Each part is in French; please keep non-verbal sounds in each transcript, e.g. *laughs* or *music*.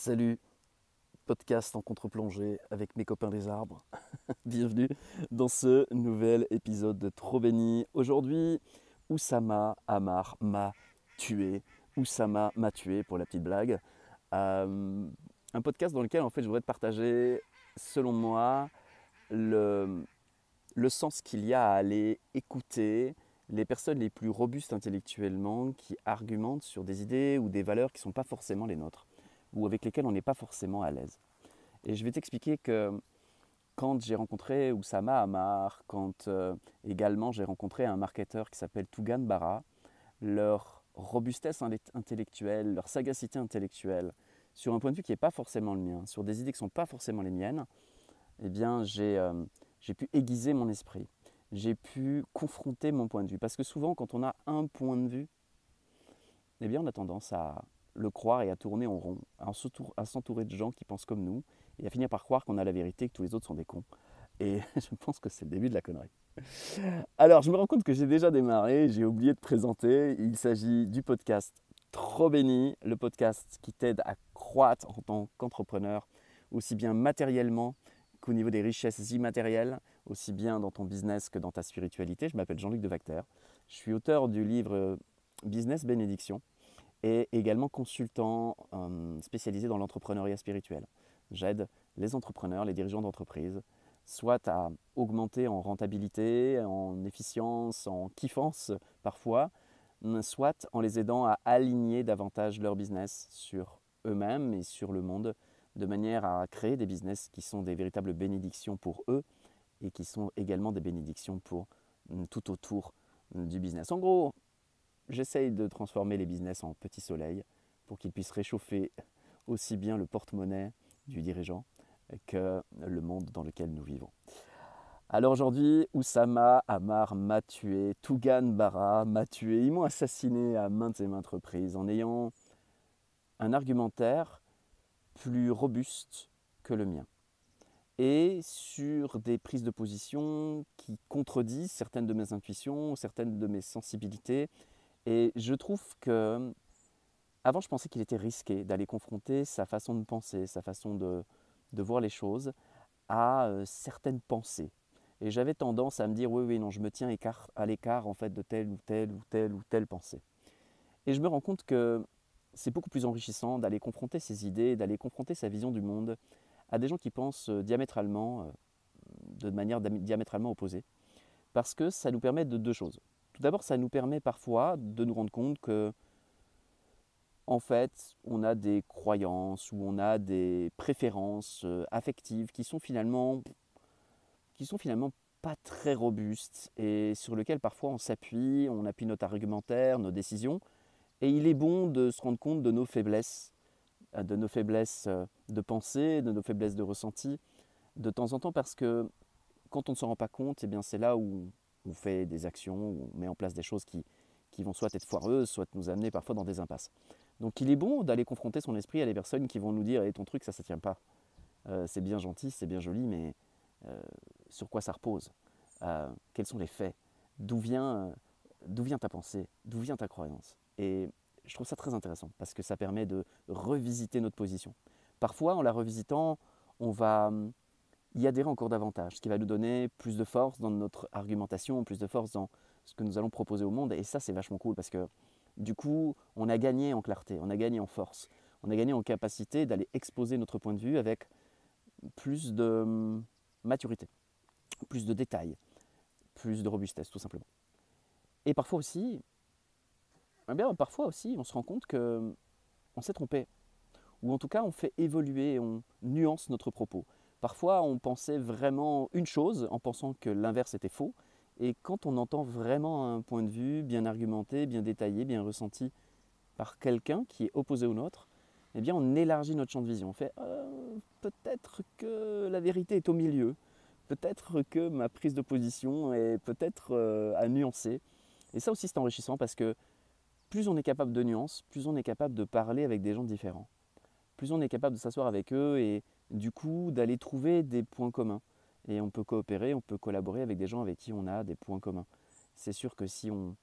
Salut, podcast en contre-plongée avec mes copains des arbres. *laughs* Bienvenue dans ce nouvel épisode de Trop Béni. Aujourd'hui, Oussama Amar m'a tué. Oussama m'a tué pour la petite blague. Euh, un podcast dans lequel en fait je voudrais partager, selon moi, le, le sens qu'il y a à aller écouter les personnes les plus robustes intellectuellement qui argumentent sur des idées ou des valeurs qui ne sont pas forcément les nôtres ou avec lesquelles on n'est pas forcément à l'aise. Et je vais t'expliquer que quand j'ai rencontré Oussama Amar, quand euh, également j'ai rencontré un marketeur qui s'appelle Tougan Bara, leur robustesse intellectuelle, leur sagacité intellectuelle, sur un point de vue qui n'est pas forcément le mien, sur des idées qui ne sont pas forcément les miennes, eh bien j'ai euh, pu aiguiser mon esprit, j'ai pu confronter mon point de vue. Parce que souvent, quand on a un point de vue, eh bien on a tendance à, le croire et à tourner en rond, à s'entourer de gens qui pensent comme nous, et à finir par croire qu'on a la vérité, que tous les autres sont des cons. Et *laughs* je pense que c'est le début de la connerie. Alors, je me rends compte que j'ai déjà démarré, j'ai oublié de présenter. Il s'agit du podcast Trop Béni, le podcast qui t'aide à croître en tant qu'entrepreneur, aussi bien matériellement qu'au niveau des richesses immatérielles, aussi bien dans ton business que dans ta spiritualité. Je m'appelle Jean-Luc Devacter. Je suis auteur du livre Business Bénédiction et également consultant euh, spécialisé dans l'entrepreneuriat spirituel. J'aide les entrepreneurs, les dirigeants d'entreprise, soit à augmenter en rentabilité, en efficience, en kiffance parfois, soit en les aidant à aligner davantage leur business sur eux-mêmes et sur le monde, de manière à créer des business qui sont des véritables bénédictions pour eux et qui sont également des bénédictions pour tout autour du business. En gros, j'essaye de transformer les business en petits soleils pour qu'ils puissent réchauffer aussi bien le porte-monnaie du dirigeant que le monde dans lequel nous vivons. Alors aujourd'hui, Oussama Amar m'a tué, Tougan Bara m'a tué, ils m'ont assassiné à maintes et maintes reprises en ayant un argumentaire plus robuste que le mien et sur des prises de position qui contredisent certaines de mes intuitions, certaines de mes sensibilités et je trouve que, avant, je pensais qu'il était risqué d'aller confronter sa façon de penser, sa façon de, voir les choses à euh, certaines pensées. Et j'avais tendance à me dire, oui, oui, non, je me tiens à l'écart en fait de telle ou telle ou telle ou telle pensée. Et je me rends compte que c'est beaucoup plus enrichissant d'aller confronter ses idées, d'aller confronter sa vision du monde à des gens qui pensent euh, diamétralement, euh, de manière diamétralement opposée. Parce que ça nous permet de deux choses. Tout d'abord, ça nous permet parfois de nous rendre compte que, en fait, on a des croyances ou on a des préférences euh, affectives qui sont finalement, qui sont finalement pas très robustes et sur lesquelles parfois on s'appuie, on appuie notre argumentaire, nos décisions. Et il est bon de se rendre compte de nos faiblesses, euh, de nos faiblesses euh, de pensée, de nos faiblesses de ressenti, de temps en temps, parce que quand on ne s'en rend pas compte, eh c'est là où on fait des actions, on met en place des choses qui, vont soit être foireuses, soit nous amener parfois dans des impasses. Donc il est bon d'aller confronter son esprit à des personnes qui vont nous dire et ton truc ça ne tient pas. Euh, c'est bien gentil, c'est bien joli, mais euh, sur quoi ça repose? Euh, Quels sont les faits? D'où vient, d'où vient ta pensée? D'où vient ta croyance? Et je trouve ça très intéressant parce que ça permet de revisiter notre position. Parfois, en la revisitant, on va y adhérer encore davantage, ce qui va nous donner plus de force dans notre argumentation, plus de force dans ce que nous allons proposer au monde. Et ça, c'est vachement cool parce que du coup, on a gagné en clarté, on a gagné en force, on a gagné en capacité d'aller exposer notre point de vue avec plus de hum, maturité, plus de détails, plus de robustesse, tout simplement. Et parfois aussi, eh bien, parfois aussi, on se rend compte que on s'est trompé, ou en tout cas, on fait évoluer, on nuance notre propos. Parfois, on pensait vraiment une chose en pensant que l'inverse était faux. Et quand on entend vraiment un point de vue bien argumenté, bien détaillé, bien ressenti par quelqu'un qui est opposé au nôtre, eh bien, on élargit notre champ de vision. On fait euh, peut-être que la vérité est au milieu, peut-être que ma prise de position est peut-être euh, à nuancer. Et ça aussi, c'est enrichissant parce que plus on est capable de nuances, plus on est capable de parler avec des gens différents. Plus on est capable de s'asseoir avec eux et du coup d'aller trouver des points communs. Et on peut coopérer, on peut collaborer avec des gens avec qui on a des points communs. C'est sûr que si on,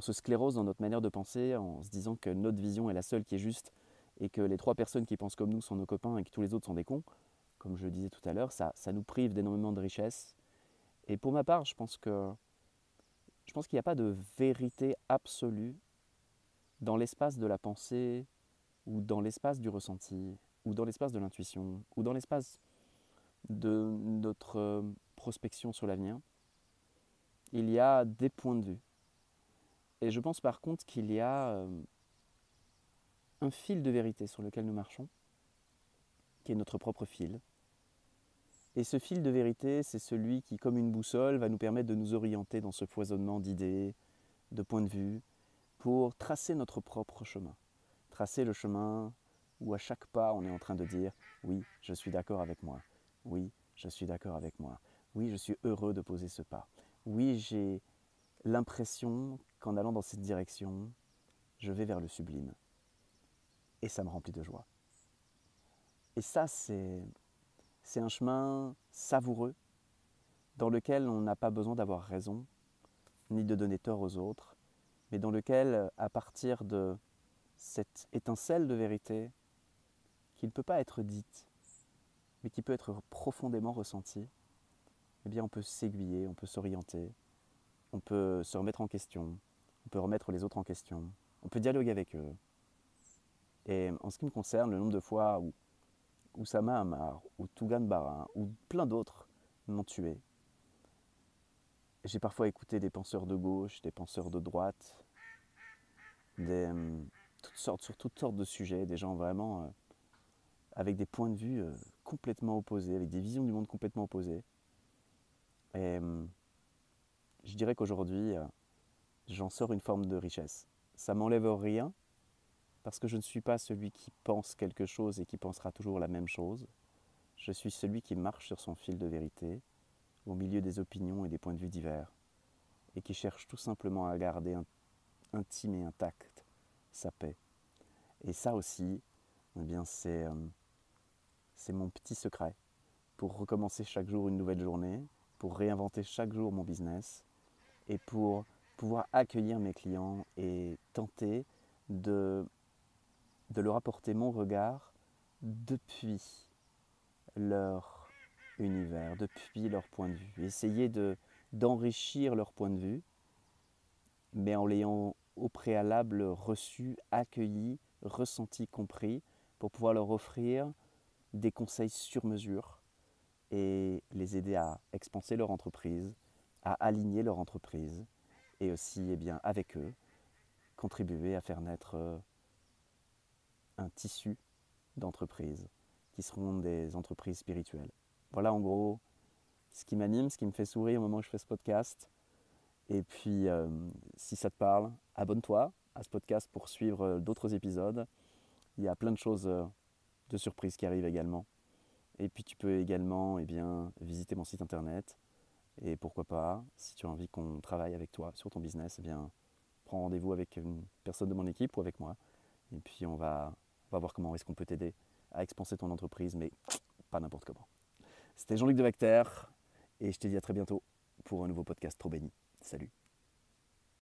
se sclérose dans notre manière de penser en se disant que notre vision est la seule qui est juste et que les trois personnes qui pensent comme nous sont nos copains et que tous les autres sont des cons, comme je le disais tout à l'heure, ça, ça nous prive d'énormément de richesses. Et pour ma part, je pense que je pense qu'il n'y a pas de vérité absolue dans l'espace de la pensée ou dans l'espace du ressenti ou dans l'espace de l'intuition ou dans l'espace de notre euh, prospection sur l'avenir. Il y a des points de vue. Et je pense par contre qu'il y a euh, un fil de vérité sur lequel nous marchons, qui est notre propre fil. Et ce fil de vérité, c'est celui qui, comme une boussole, va nous permettre de nous orienter dans ce foisonnement d'idées, de points de vue, pour tracer notre propre chemin. Tracer le chemin où à chaque pas, on est en train de dire oui, je suis d'accord avec moi. Oui, je suis d'accord avec moi. Oui, je suis heureux de poser ce pas. Oui, j'ai l'impression qu'en allant dans cette direction, je vais vers le sublime. Et ça me remplit de joie. Et ça, c'est, un chemin savoureux dans lequel on n'a pas besoin d'avoir raison, ni de donner tort aux autres, mais dans lequel, à partir de cette étincelle de vérité, qui ne peut pas être dite, mais qui peut être profondément ressentie, eh bien on peut s'aiguiller, on peut s'orienter, on peut se remettre en question, on peut remettre les autres en question, on peut dialoguer avec eux. Et en ce qui me concerne, le nombre de fois où Oussama Hamar, ou Tougan Barin, ou plein d'autres m'ont tué, j'ai parfois écouté des penseurs de gauche, des penseurs de droite, des, hum, toutes sortes, sur toutes sortes de sujets, des gens vraiment euh, avec des points de vue euh, complètement opposés, avec des visions du monde complètement opposées. Et hum, je dirais qu'aujourd'hui, euh, j'en sors une forme de richesse. Ça m'enlève rien, parce que je ne suis pas celui qui pense quelque chose et qui pensera toujours la même chose. Je suis celui qui marche sur son fil de vérité, au milieu des opinions et des points de vue divers, et qui cherche tout simplement à garder intime et intact sa paix. Et ça aussi, eh bien c'est, euh, c'est mon petit secret pour recommencer chaque jour une nouvelle journée, pour réinventer chaque jour mon business et pour pouvoir accueillir mes clients et tenter de, leur apporter mon regard depuis leur univers, depuis leur point de vue. Essayer de, d'enrichir leur point de vue, mais en l'ayant au préalable reçu, accueilli, ressenti, compris, pour pouvoir leur offrir des conseils sur mesure et les aider à expanser leur entreprise, à aligner leur entreprise et aussi, eh bien, avec eux, contribuer à faire naître euh, un tissu d'entreprises qui seront des entreprises spirituelles. Voilà en gros ce qui m'anime, ce qui me fait sourire au moment où je fais ce podcast. Et puis, euh, si ça te parle, abonne-toi à ce podcast pour suivre euh, d'autres épisodes. Il y a plein de choses de surprises qui arrivent également. Et puis, tu peux également eh bien, visiter mon site internet. Et pourquoi pas, si tu as envie qu'on travaille avec toi sur ton business, eh bien, prends rendez-vous avec une personne de mon équipe ou avec moi. Et puis, on va, on va voir comment est-ce qu'on peut t'aider à expanser ton entreprise, mais pas n'importe comment. C'était Jean-Luc de Vacter et je te dis à très bientôt pour un nouveau podcast trop béni. Salut